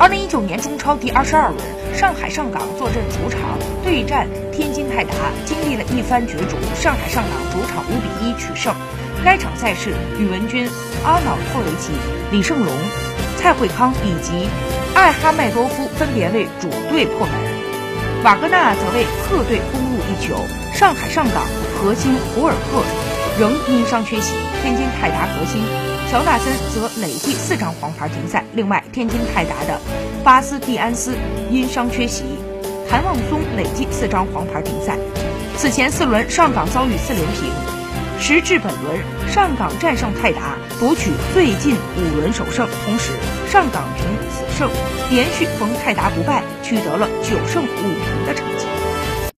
二零一九年中超第二十二轮，上海上港坐镇主场对战天津泰达，经历了一番角逐，上海上港主场五比一取胜。该场赛事，宇文军、阿瑙托维奇、李圣龙、蔡慧康以及艾哈迈多夫分别为主队破门，瓦格纳则为客队攻入一球。上海上港核心胡尔克仍因伤缺席，天津泰达核心乔纳森则累计四张黄牌停赛。另外，天津泰达的巴斯蒂安斯因伤缺席，谭望松累计四张黄牌停赛。此前四轮，上港遭遇四连平。时至本轮，上港战胜泰达，夺取最近五轮首胜。同时，上港凭此胜，连续逢泰达不败，取得了九胜五平的成绩。